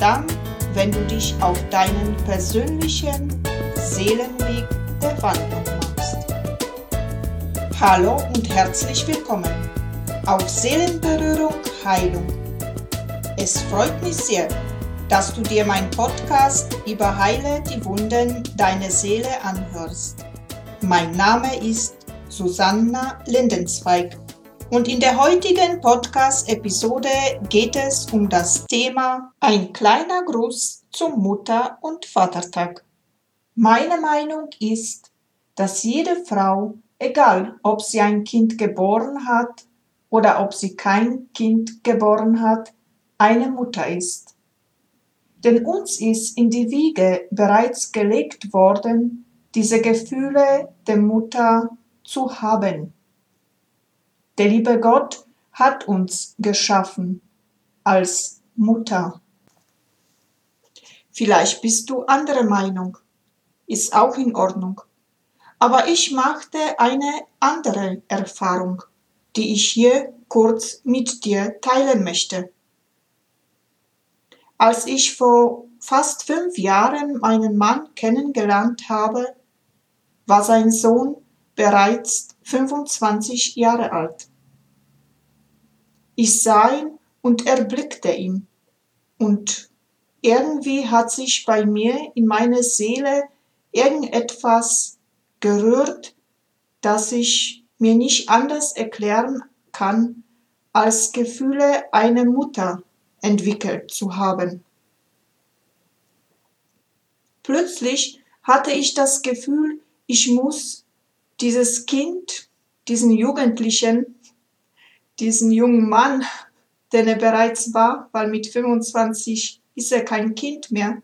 Dann, wenn du dich auf deinen persönlichen Seelenweg der Wandlung machst. Hallo und herzlich willkommen auf Seelenberührung Heilung. Es freut mich sehr, dass du dir mein Podcast über Heile die Wunden deiner Seele anhörst. Mein Name ist Susanna Lindenzweig und in der heutigen Podcast-Episode geht es um das Thema Ein kleiner Gruß zum Mutter- und Vatertag. Meine Meinung ist, dass jede Frau, egal ob sie ein Kind geboren hat oder ob sie kein Kind geboren hat, eine Mutter ist. Denn uns ist in die Wiege bereits gelegt worden, diese Gefühle der Mutter zu haben. Der liebe Gott hat uns geschaffen als Mutter. Vielleicht bist du anderer Meinung, ist auch in Ordnung. Aber ich machte eine andere Erfahrung, die ich hier kurz mit dir teilen möchte. Als ich vor fast fünf Jahren meinen Mann kennengelernt habe, war sein Sohn bereits 25 Jahre alt. Ich sah ihn und erblickte ihn. Und irgendwie hat sich bei mir in meiner Seele irgendetwas gerührt, das ich mir nicht anders erklären kann, als Gefühle einer Mutter entwickelt zu haben. Plötzlich hatte ich das Gefühl, ich muss dieses Kind, diesen Jugendlichen, diesen jungen Mann, den er bereits war, weil mit 25 ist er kein Kind mehr.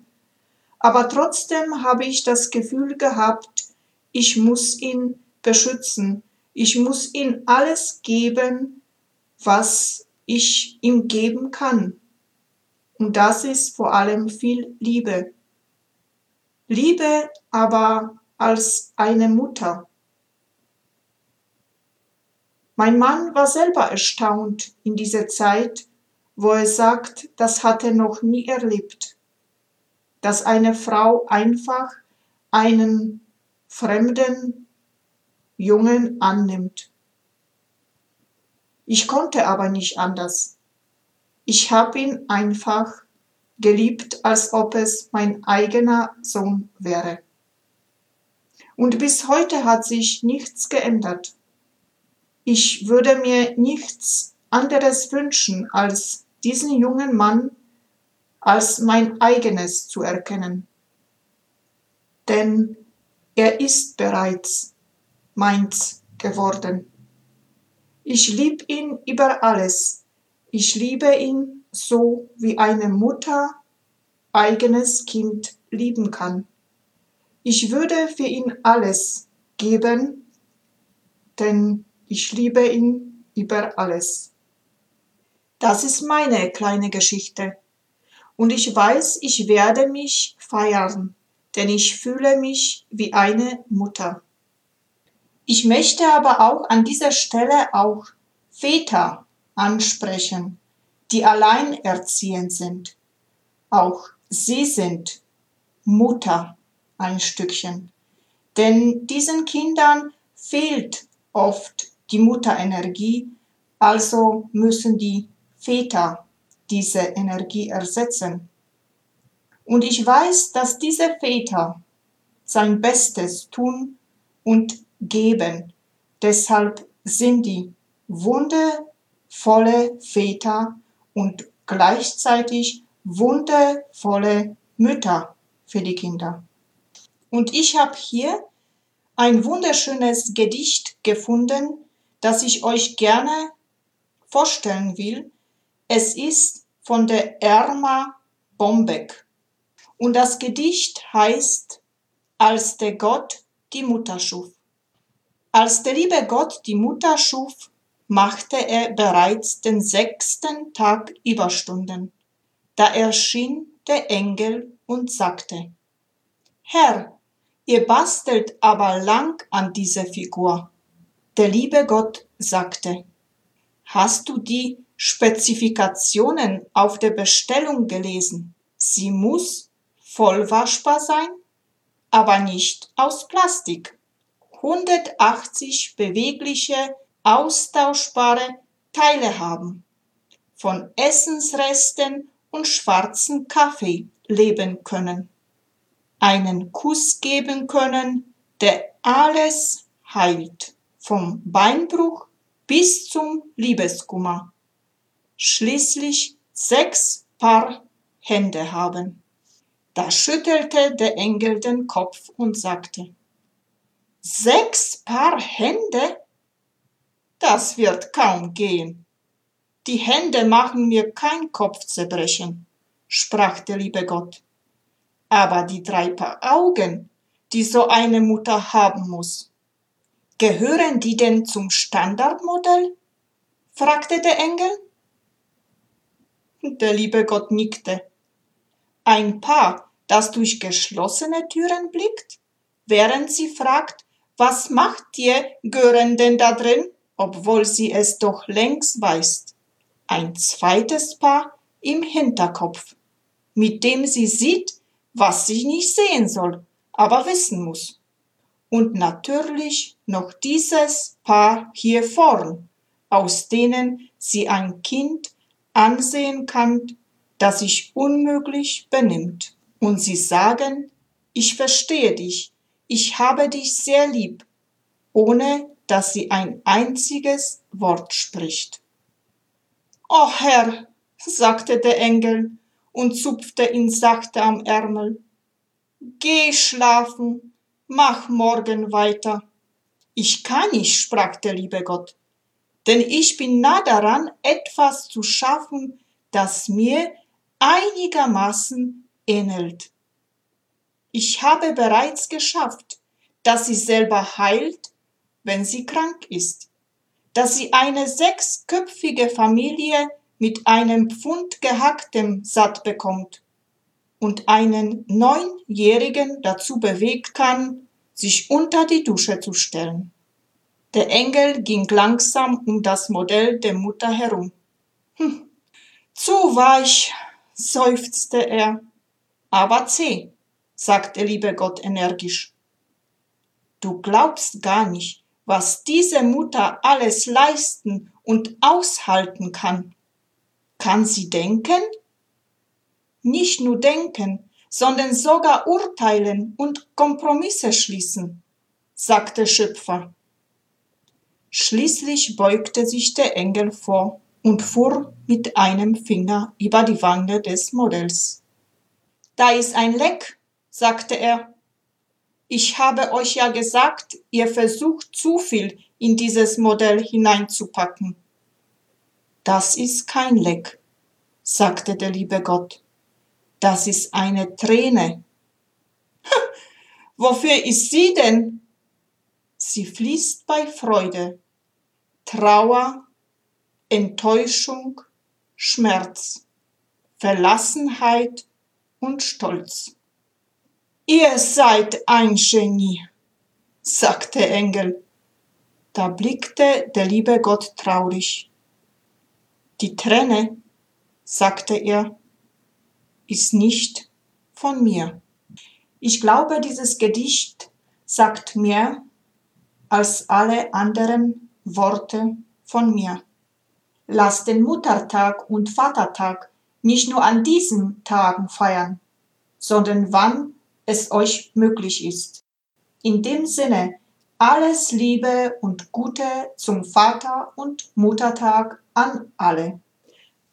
Aber trotzdem habe ich das Gefühl gehabt, ich muss ihn beschützen. Ich muss ihm alles geben, was ich ihm geben kann. Und das ist vor allem viel Liebe. Liebe aber als eine Mutter. Mein Mann war selber erstaunt in dieser Zeit, wo er sagt, das hat er noch nie erlebt, dass eine Frau einfach einen fremden Jungen annimmt. Ich konnte aber nicht anders. Ich habe ihn einfach geliebt, als ob es mein eigener Sohn wäre. Und bis heute hat sich nichts geändert. Ich würde mir nichts anderes wünschen, als diesen jungen Mann als mein eigenes zu erkennen. Denn er ist bereits meins geworden. Ich lieb ihn über alles. Ich liebe ihn so, wie eine Mutter eigenes Kind lieben kann. Ich würde für ihn alles geben, denn ich liebe ihn über alles. Das ist meine kleine Geschichte. Und ich weiß, ich werde mich feiern, denn ich fühle mich wie eine Mutter. Ich möchte aber auch an dieser Stelle auch Väter ansprechen, die alleinerziehend sind. Auch sie sind Mutter ein Stückchen. Denn diesen Kindern fehlt oft die Mutterenergie, also müssen die Väter diese Energie ersetzen. Und ich weiß, dass diese Väter sein Bestes tun und geben. Deshalb sind die wundervolle Väter und gleichzeitig wundervolle Mütter für die Kinder. Und ich habe hier ein wunderschönes Gedicht gefunden, das ich euch gerne vorstellen will. Es ist von der Erma Bombeck. Und das Gedicht heißt, als der Gott die Mutter schuf. Als der liebe Gott die Mutter schuf, machte er bereits den sechsten Tag Überstunden. Da erschien der Engel und sagte, Herr, ihr bastelt aber lang an dieser Figur. Der liebe Gott sagte, Hast du die Spezifikationen auf der Bestellung gelesen. Sie muss vollwaschbar sein, aber nicht aus Plastik. 180 bewegliche, austauschbare Teile haben. Von Essensresten und schwarzen Kaffee leben können. Einen Kuss geben können, der alles heilt. Vom Beinbruch bis zum Liebeskummer. Schließlich sechs Paar Hände haben. Da schüttelte der Engel den Kopf und sagte, Sechs Paar Hände? Das wird kaum gehen. Die Hände machen mir kein Kopfzerbrechen, sprach der liebe Gott. Aber die drei Paar Augen, die so eine Mutter haben muss, gehören die denn zum Standardmodell? fragte der Engel. Der liebe Gott nickte. Ein Paar, das durch geschlossene Türen blickt, während sie fragt, was macht ihr Gören denn da drin, obwohl sie es doch längst weiß ein zweites Paar im Hinterkopf, mit dem sie sieht, was sie nicht sehen soll, aber wissen muss. Und natürlich noch dieses Paar hier vorn, aus denen sie ein Kind ansehen kann, das sich unmöglich benimmt. Und sie sagen, ich verstehe dich, ich habe dich sehr lieb, ohne dass sie ein einziges Wort spricht. O Herr, sagte der Engel und zupfte ihn sachte am Ärmel. Geh schlafen, mach morgen weiter. Ich kann nicht, sprach der liebe Gott, denn ich bin nah daran, etwas zu schaffen, das mir einigermaßen ähnelt. Ich habe bereits geschafft, dass sie selber heilt, wenn sie krank ist dass sie eine sechsköpfige Familie mit einem Pfund gehacktem satt bekommt und einen Neunjährigen dazu bewegt kann, sich unter die Dusche zu stellen. Der Engel ging langsam um das Modell der Mutter herum. Hm, zu weich, seufzte er. Aber zäh, sagte liebe Gott energisch. Du glaubst gar nicht, was diese Mutter alles leisten und aushalten kann. Kann sie denken? Nicht nur denken, sondern sogar urteilen und Kompromisse schließen, sagte Schöpfer. Schließlich beugte sich der Engel vor und fuhr mit einem Finger über die Wange des Modells. Da ist ein Leck, sagte er. Ich habe euch ja gesagt, ihr versucht zu viel in dieses Modell hineinzupacken. Das ist kein Leck, sagte der liebe Gott. Das ist eine Träne. Wofür ist sie denn? Sie fließt bei Freude, Trauer, Enttäuschung, Schmerz, Verlassenheit und Stolz. Ihr seid ein Genie, sagte Engel. Da blickte der liebe Gott traurig. Die Träne, sagte er, ist nicht von mir. Ich glaube, dieses Gedicht sagt mehr als alle anderen Worte von mir. Lass den Muttertag und Vatertag nicht nur an diesen Tagen feiern, sondern wann es euch möglich ist. In dem Sinne, alles Liebe und Gute zum Vater- und Muttertag an alle.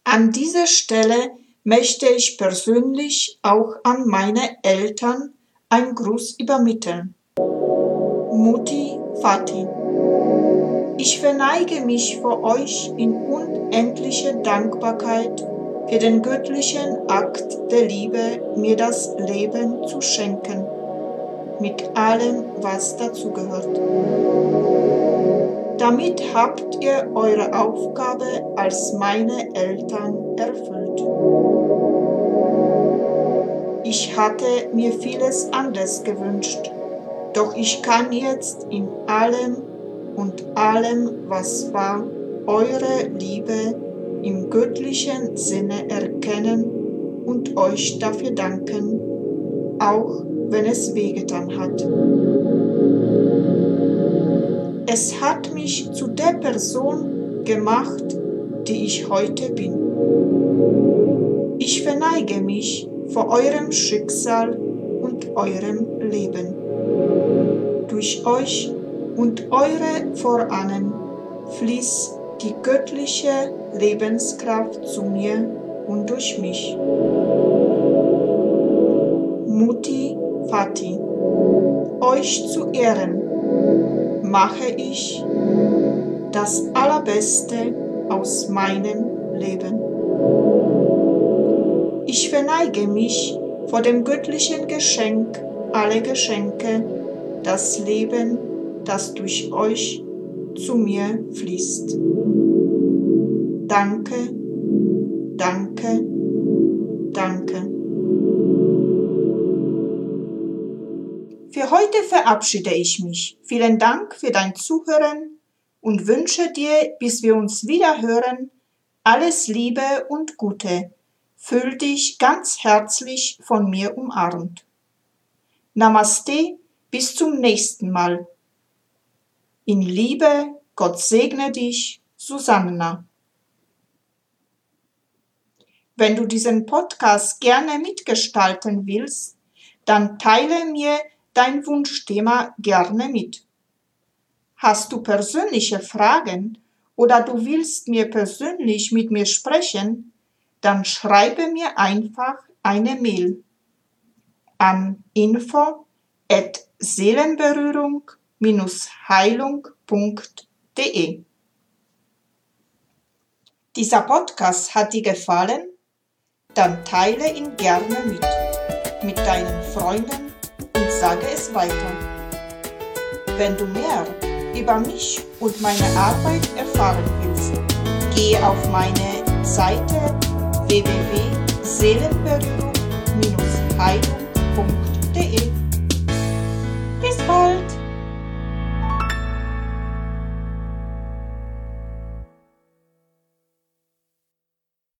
An dieser Stelle möchte ich persönlich auch an meine Eltern einen Gruß übermitteln. Mutti, Vati. Ich verneige mich vor euch in unendliche Dankbarkeit für den göttlichen Akt der Liebe, mir das Leben zu schenken, mit allem, was dazugehört. Damit habt ihr eure Aufgabe als meine Eltern erfüllt. Ich hatte mir vieles anders gewünscht, doch ich kann jetzt in allem und allem, was war, eure Liebe im göttlichen Sinne erkennen und euch dafür danken, auch wenn es wehgetan hat. Es hat mich zu der Person gemacht, die ich heute bin. Ich verneige mich vor eurem Schicksal und eurem Leben. Durch euch und eure Vorahnen fließt die göttliche Lebenskraft zu mir und durch mich. Mutti Vati, euch zu Ehren mache ich das Allerbeste aus meinem Leben. Ich verneige mich vor dem göttlichen Geschenk aller Geschenke, das Leben, das durch euch zu mir fließt. Danke, danke. Heute verabschiede ich mich. Vielen Dank für dein Zuhören und wünsche dir, bis wir uns wieder hören, alles Liebe und Gute. Fühl dich ganz herzlich von mir umarmt. Namaste, bis zum nächsten Mal. In Liebe, Gott segne dich, Susanna. Wenn du diesen Podcast gerne mitgestalten willst, dann teile mir dein Wunschthema gerne mit. Hast du persönliche Fragen oder du willst mir persönlich mit mir sprechen, dann schreibe mir einfach eine Mail an info at seelenberührung-heilung.de. Dieser Podcast hat dir gefallen? Dann teile ihn gerne mit, mit deinen Freunden und sage es weiter. Wenn du mehr über mich und meine Arbeit erfahren willst, gehe auf meine Seite www.seelenberührung-heilung